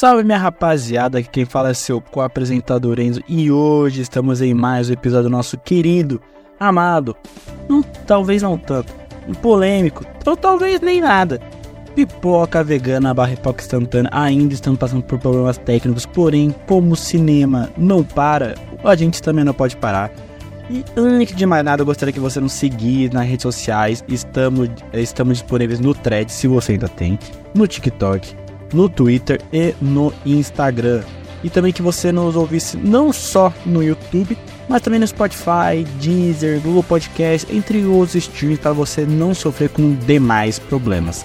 Salve minha rapaziada, aqui quem fala é seu co-apresentador Enzo e hoje estamos em mais um episódio do nosso querido, amado, não, talvez não tanto, polêmico, ou talvez nem nada. Pipoca vegana barra pipoca instantânea ainda estamos passando por problemas técnicos, porém, como o cinema não para, a gente também não pode parar. E antes de mais nada, eu gostaria que você nos seguisse nas redes sociais. Estamos, estamos disponíveis no Thread, se você ainda tem, no TikTok, no Twitter e no Instagram. E também que você nos ouvisse não só no YouTube, mas também no Spotify, Deezer, Google Podcast, entre outros streams para você não sofrer com demais problemas.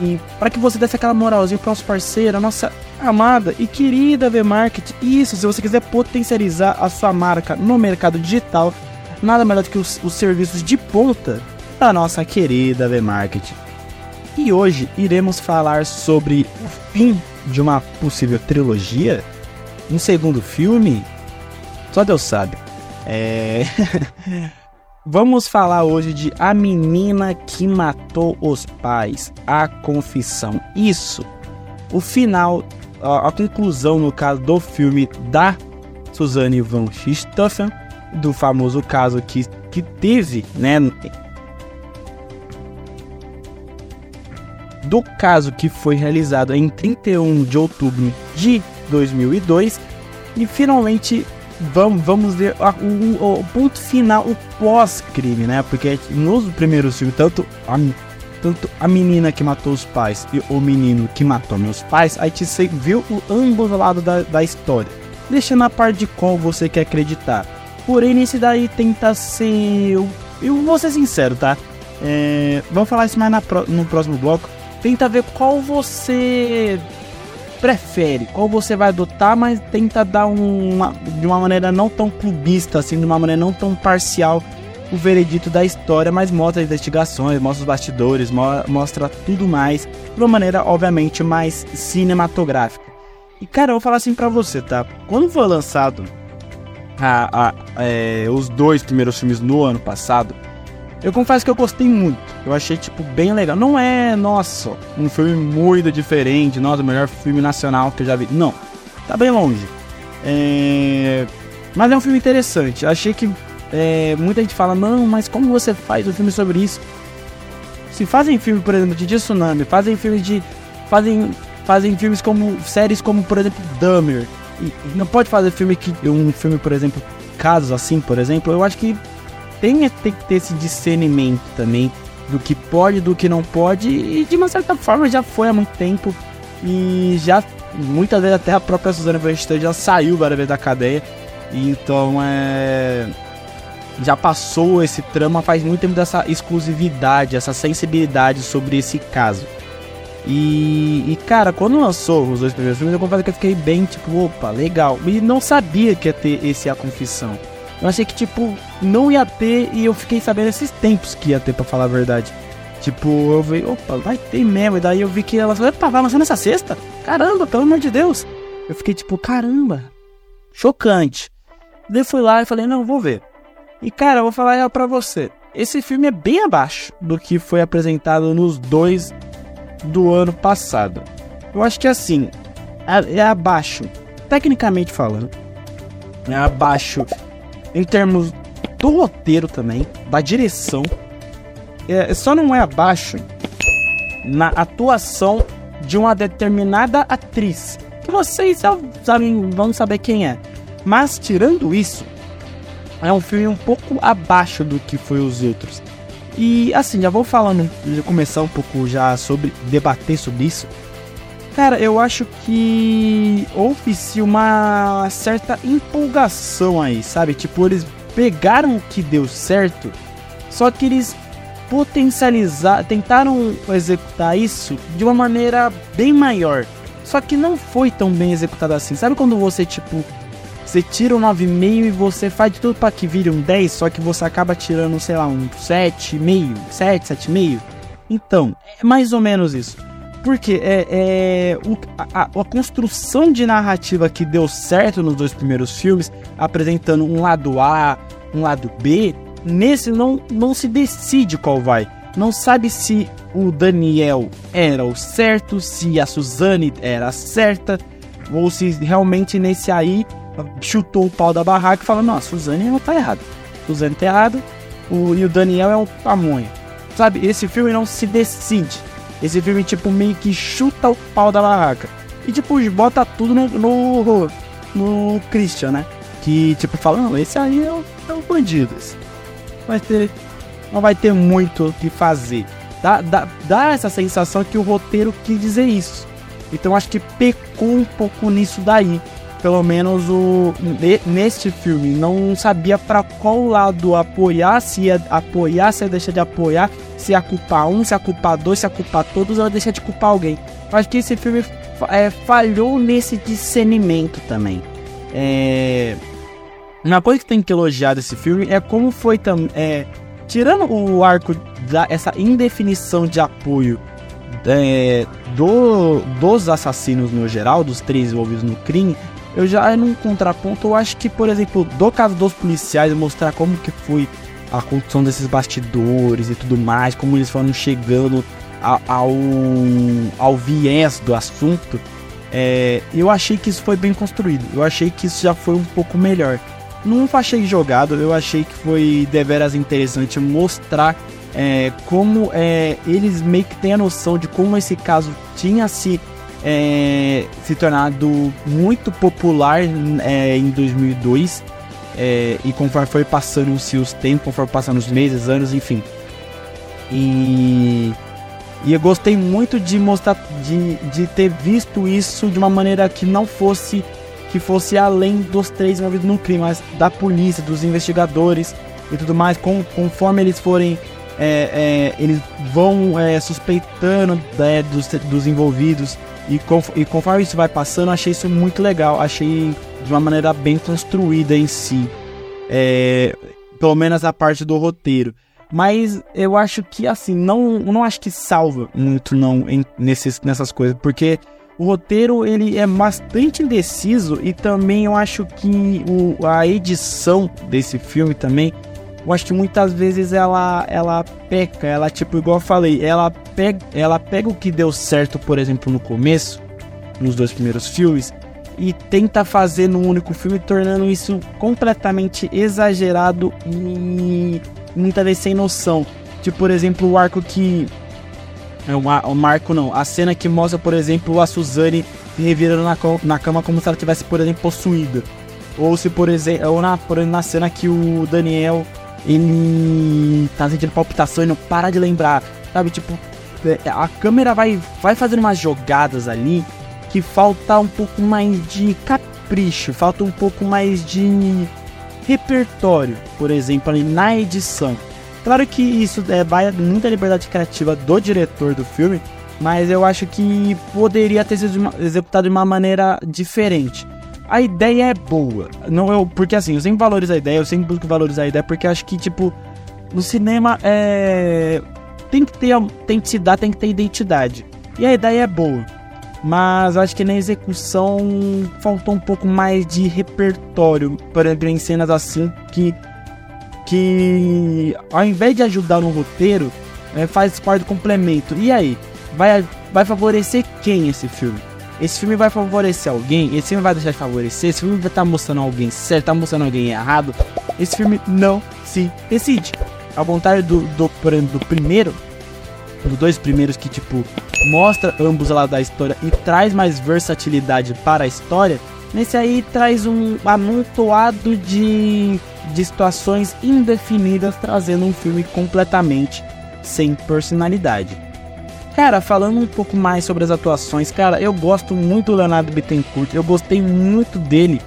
E para que você desse aquela moralzinha para nosso parceiro, a nossa amada e querida V-Market. Isso, se você quiser potencializar a sua marca no mercado digital, nada melhor do que os, os serviços de ponta da nossa querida V-Market. E hoje iremos falar sobre o fim de uma possível trilogia, um segundo filme, só Deus sabe. É. Vamos falar hoje de A Menina que Matou os Pais, a Confissão. Isso, o final, a, a conclusão, no caso do filme da Suzanne von Richthofen, do famoso caso que, que teve, né? Do caso que foi realizado em 31 de outubro de 2002 e finalmente vamos, vamos ver o, o, ponto final, o pós-crime, né? Porque nos primeiros filmes, tanto a, tanto a menina que matou os pais e o menino que matou meus pais, a gente viu o, ambos lados da, da história, deixando a parte de qual você quer acreditar. Porém, nesse daí tenta ser. Eu, eu vou ser sincero, tá? É, vamos falar isso mais na, no próximo bloco. Tenta ver qual você prefere, qual você vai adotar, mas tenta dar uma, de uma maneira não tão clubista, assim, de uma maneira não tão parcial o veredito da história, mas mostra as investigações, mostra os bastidores, mo mostra tudo mais de uma maneira, obviamente, mais cinematográfica. E cara, eu vou falar assim pra você, tá? Quando foi lançado a, a, é, os dois primeiros filmes no ano passado, eu confesso que eu gostei muito. Eu achei, tipo, bem legal. Não é, nossa, um filme muito diferente, nossa, o melhor filme nacional que eu já vi. Não, tá bem longe. É... Mas é um filme interessante. Eu achei que é, muita gente fala, não, mas como você faz um filme sobre isso? Se fazem filme, por exemplo, de Tsunami, fazem filmes de. Fazem, fazem filmes como. séries como, por exemplo, Dummer. E, não pode fazer filme que. Um filme, por exemplo, casos assim, por exemplo, eu acho que tem, tem que ter esse discernimento também do que pode, do que não pode, e de uma certa forma já foi há muito tempo. E já muitas vezes até a própria Suzana Van já saiu várias vezes da cadeia. Então é. Já passou esse trama faz muito tempo dessa exclusividade, essa sensibilidade sobre esse caso. E, e, cara, quando lançou os dois primeiros filmes, eu confesso que eu fiquei bem tipo, opa, legal. E não sabia que ia ter esse A Confissão. Eu achei que, tipo, não ia ter e eu fiquei sabendo esses tempos que ia ter, pra falar a verdade. Tipo, eu vi, opa, vai ter mesmo. E daí eu vi que ela falou, opa, vai lançar nessa sexta? Caramba, pelo amor de Deus. Eu fiquei tipo, caramba, chocante. Daí fui lá e falei, não, vou ver. E cara, eu vou falar pra você. Esse filme é bem abaixo do que foi apresentado nos dois do ano passado. Eu acho que assim, é, é abaixo, tecnicamente falando. É abaixo em termos do roteiro também, da direção. É, só não é abaixo na atuação de uma determinada atriz. Que vocês sabem, vão saber quem é. Mas tirando isso, é um filme um pouco abaixo do que foi os outros. E assim, já vou falando, já começar um pouco já sobre debater sobre isso. Cara, eu acho que houve-se uma certa empolgação aí, sabe? Tipo, eles pegaram o que deu certo, só que eles potencializar, tentaram executar isso de uma maneira bem maior. Só que não foi tão bem executado assim. Sabe quando você, tipo, você tira um 9,5 e você faz de tudo para que vire um 10, só que você acaba tirando, sei lá, um 7,5, 7, 7,5? Então, é mais ou menos isso. Porque é, é o, a, a, construção de narrativa que deu certo nos dois primeiros filmes, apresentando um lado A, um lado B, nesse não, não se decide qual vai. não sabe se o Daniel era o certo, se a Suzane era certa, ou se realmente nesse aí chutou o pau da barraca e falou: Não, a Suzane não tá errada. Suzane tá errada, o, e o Daniel é um pamonha. Sabe, esse filme não se decide. Esse filme, tipo, meio que chuta o pau da barraca. E, tipo, bota tudo no, no, no Christian, né? Que, tipo, fala, não, esse aí é o, é o bandido. Vai ter, não vai ter muito o que fazer. Dá, dá, dá essa sensação que o roteiro quis dizer isso. Então acho que pecou um pouco nisso daí. Pelo menos o neste filme não sabia para qual lado apoiar, se ia apoiar, se ia deixar de apoiar, se ia culpar um, se ia culpar dois, se ia culpar todos ia deixar de culpar alguém. Acho que esse filme é, falhou nesse discernimento também. É... Uma coisa que tem que elogiar desse filme é como foi também. É... Tirando o arco da essa indefinição de apoio é, do, dos assassinos no geral, dos três envolvidos no crime, eu já num contraponto, eu acho que, por exemplo, do caso dos policiais, mostrar como que foi a construção desses bastidores e tudo mais, como eles foram chegando ao, ao, ao viés do assunto, é, eu achei que isso foi bem construído. Eu achei que isso já foi um pouco melhor. Não achei jogado, eu achei que foi deveras interessante mostrar é, como é, eles meio que têm a noção de como esse caso tinha se, é, se tornado muito popular é, em 2002 é, e conforme foi passando-se os tempos, conforme passando os meses, anos, enfim. E, e eu gostei muito de mostrar, de, de ter visto isso de uma maneira que não fosse que fosse além dos três envolvidos no crime, mas da polícia, dos investigadores e tudo mais, com, conforme eles forem é, é, eles vão é, suspeitando né, dos, dos envolvidos e, e, conforme isso vai passando, achei isso muito legal, achei de uma maneira bem construída em si, é, pelo menos a parte do roteiro. Mas eu acho que assim, não, não acho que salva muito não em, nesses, nessas coisas, porque o roteiro ele é bastante indeciso e também eu acho que o, a edição desse filme também eu acho que muitas vezes ela ela peca, ela tipo igual eu falei, ela pega, ela pega o que deu certo, por exemplo, no começo, nos dois primeiros filmes, e tenta fazer num único filme, tornando isso completamente exagerado e muitas vezes sem noção. Tipo, por exemplo, o arco que é o marco não, a cena que mostra, por exemplo, a Suzane se revirando na, na cama como se ela tivesse, por exemplo, possuída. Ou se, por exemplo, ou na, por exemplo, na cena que o Daniel ele tá sentindo palpitação e não para de lembrar, sabe? Tipo, é, a câmera vai, vai fazendo umas jogadas ali que falta um pouco mais de capricho, falta um pouco mais de repertório, por exemplo, ali na edição. Claro que isso é, vai muita liberdade criativa do diretor do filme, mas eu acho que poderia ter sido executado de uma maneira diferente a ideia é boa. Não eu, porque assim, eu sempre valorizo a ideia, eu sempre busco valorizar a ideia, porque acho que, tipo, no cinema é. Tem que ter autenticidade, tem que ter identidade. E a ideia é boa. Mas acho que na execução faltou um pouco mais de repertório, por exemplo, em cenas assim que. Que ao invés de ajudar no roteiro, é, faz parte do complemento. E aí? Vai, vai favorecer quem esse filme? Esse filme vai favorecer alguém? Esse filme vai deixar de favorecer? Esse filme vai estar tá mostrando alguém certo? Tá mostrando alguém errado? Esse filme não se decide. Ao contrário do, do, do primeiro, dos dois primeiros que, tipo, mostra ambos lá da história e traz mais versatilidade para a história, nesse aí traz um amontoado de, de situações indefinidas, trazendo um filme completamente sem personalidade. Cara, falando um pouco mais sobre as atuações, cara, eu gosto muito do Leonardo Bittencourt. Eu gostei muito dele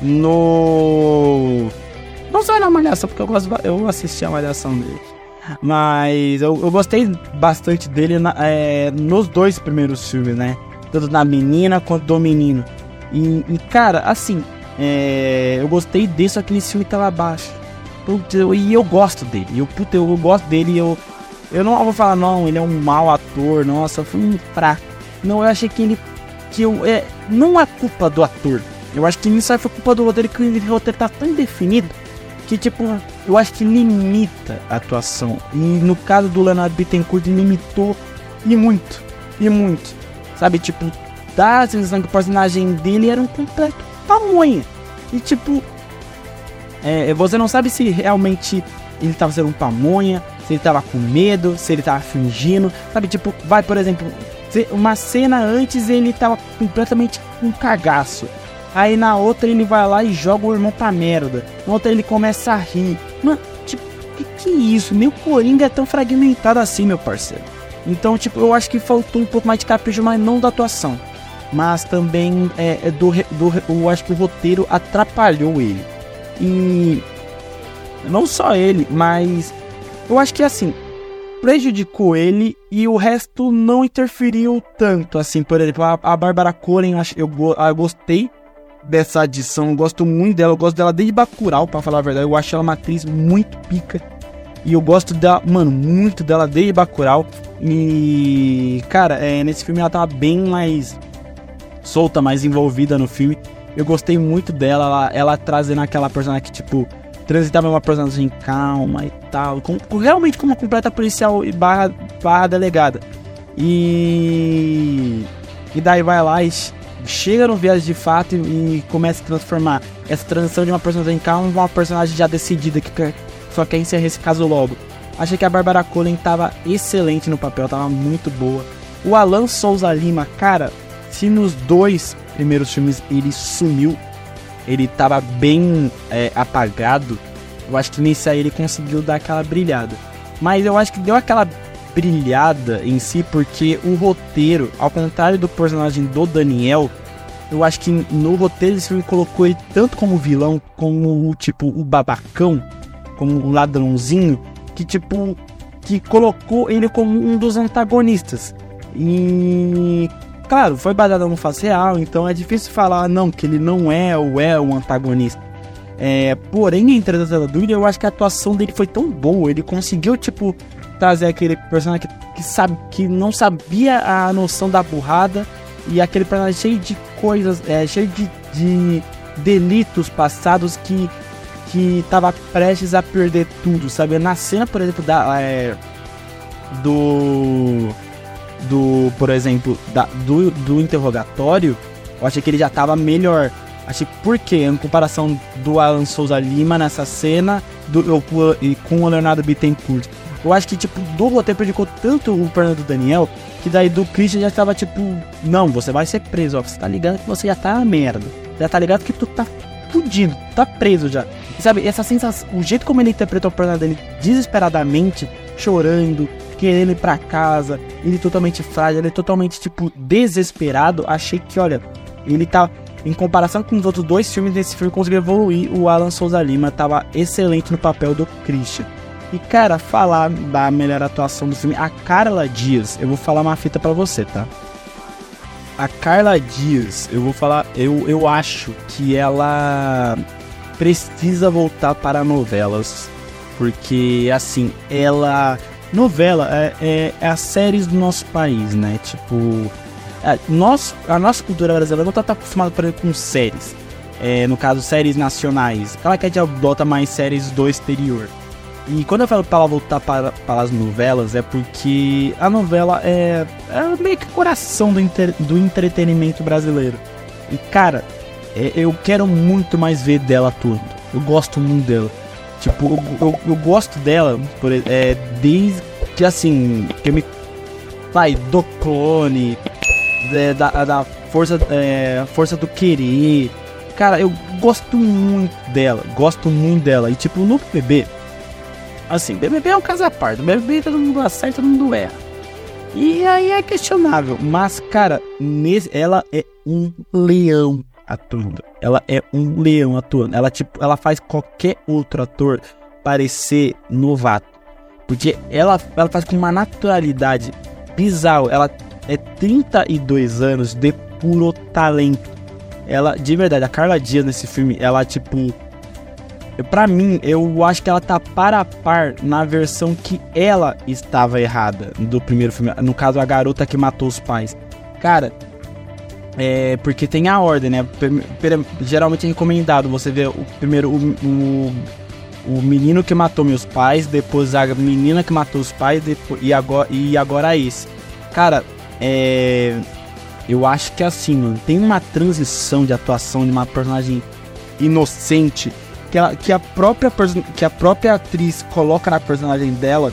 no. Não só na Malhação, porque eu, gosto, eu assisti a Malhação dele. Mas eu, eu gostei bastante dele na, é, nos dois primeiros filmes, né? Tanto da menina quanto do menino. E, e cara, assim, é, eu gostei só que esse filme tava baixo. E eu gosto dele. Eu, puta, eu gosto dele eu eu não vou falar, não, ele é um mau ator, nossa, foi um fraco. Não, eu achei que ele. Que eu, é, não é culpa do ator. Eu acho que nisso aí foi culpa do roteiro, que o roteiro tá tão definido que, tipo, eu acho que limita a atuação. E no caso do Leonardo Bittencourt, limitou e muito, e muito. Sabe, tipo, dá a sensação que o personagem dele era um completo pamonha. E tipo, é, você não sabe se realmente ele tava sendo um pamonha, se ele tava com medo, se ele tava fingindo. Sabe, tipo, vai, por exemplo, uma cena antes ele tava completamente com um cagaço. Aí na outra ele vai lá e joga o irmão pra merda. Na outra ele começa a rir. Mano, tipo, que que é isso? Meu Coringa é tão fragmentado assim, meu parceiro. Então, tipo, eu acho que faltou um pouco mais de capricho, mas não da atuação. Mas também é, é do, do, eu acho que o roteiro atrapalhou ele. E não só ele, mas eu acho que assim, prejudicou ele e o resto não interferiu tanto. Assim, por exemplo, a, a Bárbara Coren, eu, eu gostei dessa adição, eu gosto muito dela, eu gosto dela desde Bacurau, para falar a verdade. Eu acho ela uma atriz muito pica. E eu gosto dela, mano, muito dela desde Bacurau. E, cara, é, nesse filme ela tava bem mais solta, mais envolvida no filme. Eu gostei muito dela, ela, ela trazendo aquela personagem que, tipo, transitava uma personagem calma e tal. Com, com, realmente como uma completa policial e barra, barra delegada. E. E daí vai lá e chega no viagem de fato e, e, começa a transformar essa transição de uma personagem calma em uma personagem já decidida que quer, só quer encerrar esse caso logo. Achei que a Barbara Cullen tava excelente no papel, tava muito boa. O Alan Souza Lima, cara, se nos dois primeiros filmes ele sumiu, ele tava bem é, apagado, eu acho que nesse aí ele conseguiu dar aquela brilhada. Mas eu acho que deu aquela brilhada em si porque o roteiro, ao contrário do personagem do Daniel, eu acho que no roteiro esse filme colocou ele tanto como vilão, como tipo o babacão, como o ladrãozinho, que tipo que colocou ele como um dos antagonistas. E claro, foi baseado no face real, então é difícil falar não que ele não é ou é o antagonista. É, porém, da dúvida, eu acho que a atuação dele foi tão boa, ele conseguiu tipo trazer aquele personagem que, que sabe que não sabia a noção da burrada e aquele personagem cheio de coisas, é, cheio de, de delitos passados que que tava prestes a perder tudo, sabe? Na cena, por exemplo, da é, do do, por exemplo, da, do, do interrogatório, eu achei que ele já tava melhor. Achei porque, em comparação do Alan Souza Lima nessa cena do, eu, com o Leonardo Bittencourt. Eu acho que, tipo, do roteiro prejudicou tanto o Fernando Daniel que daí do Christian já tava tipo, não, você vai ser preso, ó. Você tá ligado que você já tá merda. Já tá ligado que tu tá fudido, tá preso já. E sabe, essa sensação, o jeito como ele interpretou o personagem dele desesperadamente, chorando, querendo ir pra casa, ele totalmente frágil, ele totalmente, tipo, desesperado. Achei que, olha, ele tá. Em comparação com os outros dois filmes, nesse filme conseguiu evoluir. O Alan Souza Lima tava excelente no papel do Christian. E cara, falar da melhor atuação do filme, a Carla Dias, eu vou falar uma fita para você, tá? A Carla Dias, eu vou falar, eu, eu acho que ela precisa voltar para novelas, porque assim, ela novela é, é, é as séries do nosso país, né? Tipo, é, nós, a nossa cultura brasileira não tá, tá acostumada, por exemplo, com séries. É, no caso, séries nacionais. Ela quer que bota mais séries do exterior. E quando eu falo para ela voltar para, para as novelas, é porque a novela é, é meio que o coração do, inter, do entretenimento brasileiro. E cara, é, eu quero muito mais ver dela tudo. Eu gosto muito dela. Tipo, eu, eu, eu gosto dela por, é, desde que assim, que me. Vai, do clone, é, da, da força, é, força do querer. Cara, eu gosto muito dela, gosto muito dela. E tipo, no BBB, Assim, BBB é um caso à parte. BBB todo mundo acerta, todo mundo erra. E aí é questionável. Mas, cara, nesse, ela é um leão atuando. Ela é um leão atuando. Ela, tipo, ela faz qualquer outro ator parecer novato. Porque ela, ela faz com uma naturalidade bizarra. Ela é 32 anos de puro talento. Ela, de verdade, a Carla Dias nesse filme, ela, tipo, para mim, eu acho que ela tá para a par na versão que ela estava errada do primeiro filme. No caso, a garota que matou os pais. Cara, é porque tem a ordem, né? Geralmente é recomendado você ver o primeiro o, o, o menino que matou meus pais, depois a menina que matou os pais, depois, e, agora, e agora esse. Cara, é. Eu acho que assim, mano, tem uma transição de atuação de uma personagem inocente que, ela, que, a própria, que a própria atriz coloca na personagem dela.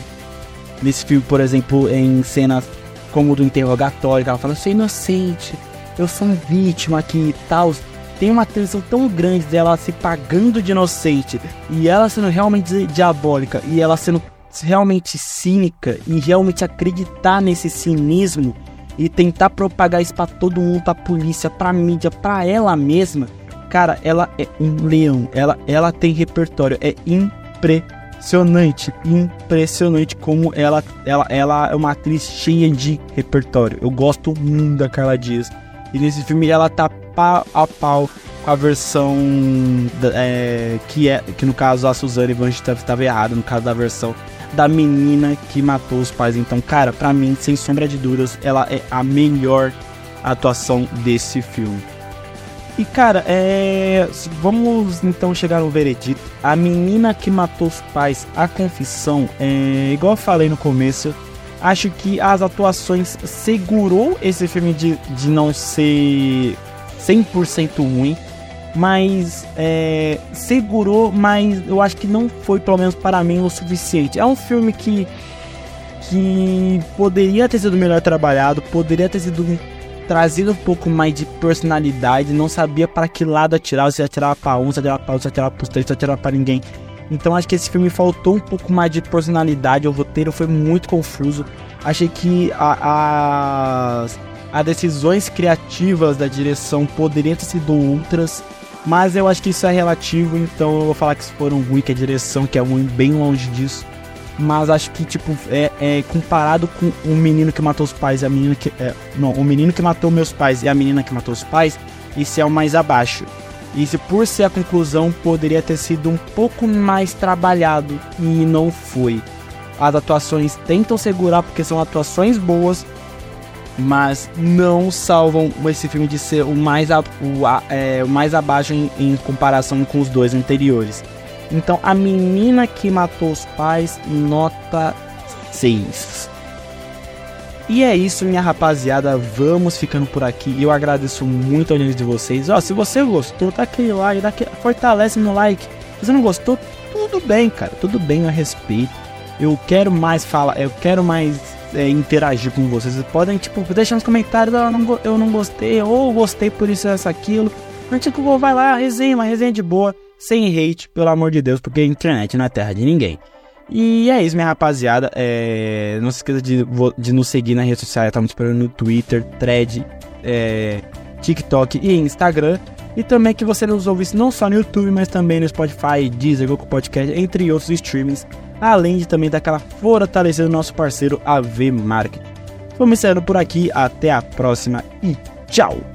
Nesse filme, por exemplo, em cenas como do interrogatório, que ela fala, eu sou inocente, eu sou vítima aqui e tal tem uma tensão tão grande dela se pagando de inocente e ela sendo realmente diabólica e ela sendo realmente cínica e realmente acreditar nesse cinismo e tentar propagar isso para todo mundo, pra polícia, pra mídia, pra ela mesma. Cara, ela é um leão. Ela, ela tem repertório. É impressionante. Impressionante como ela, ela, ela é uma atriz cheia de repertório. Eu gosto muito da Carla Dias. E nesse filme ela tá pau a pau com a versão é, que é que no caso a Suzane Van estava errada no caso da versão da menina que matou os pais. Então, cara, para mim, sem sombra de dúvidas, ela é a melhor atuação desse filme. E cara, é... vamos então chegar no veredito. A menina que matou os pais, a confissão, é... igual eu falei no começo, acho que as atuações segurou esse filme de, de não ser 100% ruim, mas é, segurou, mas eu acho que não foi, pelo menos para mim, o suficiente. É um filme que, que poderia ter sido melhor trabalhado, poderia ter sido trazido um pouco mais de personalidade, não sabia para que lado atirar, se atirava para um, se atirava para outro, se atirava para os três, se atirava para ninguém. Então acho que esse filme faltou um pouco mais de personalidade, o roteiro foi muito confuso. Achei que as decisões criativas da direção poderiam ter sido outras, mas eu acho que isso é relativo, então eu vou falar que foram ruins, que a direção que é ruim, bem longe disso. Mas acho que, tipo, é, é comparado com o menino que matou os pais e a menina que. É, não, o menino que matou meus pais e a menina que matou os pais, esse é o mais abaixo. E se por ser a conclusão poderia ter sido um pouco mais trabalhado e não foi. As atuações tentam segurar porque são atuações boas, mas não salvam esse filme de ser o mais, a, o, a, é, o mais abaixo em, em, comparação com os dois anteriores. Então, a menina que matou os pais, nota 6. E é isso, minha rapaziada. Vamos ficando por aqui. Eu agradeço muito a audiência de vocês. Ó, se você gostou, dá aquele like, dá aquele, fortalece no like. Se você não gostou, tudo bem, cara. Tudo bem, a respeito. Eu quero mais falar, eu quero mais é, interagir com vocês. Vocês podem, tipo, deixar nos comentários, ah, eu, não, eu não gostei, ou gostei por isso, essa, aquilo. Mas, tipo, vai lá, resenha, uma resenha de boa, sem hate, pelo amor de Deus, porque a internet não é terra de ninguém. E é isso, minha rapaziada. É... Não se esqueça de, de nos seguir na rede social. Estamos esperando no Twitter, Thread, é... TikTok e Instagram. E também que você nos ouvisse não só no YouTube, mas também no Spotify, Deezer, Google Podcast, entre outros streamings além de também daquela fortalecendo nosso parceiro AV Marketing. Vamos encerrando por aqui, até a próxima e tchau!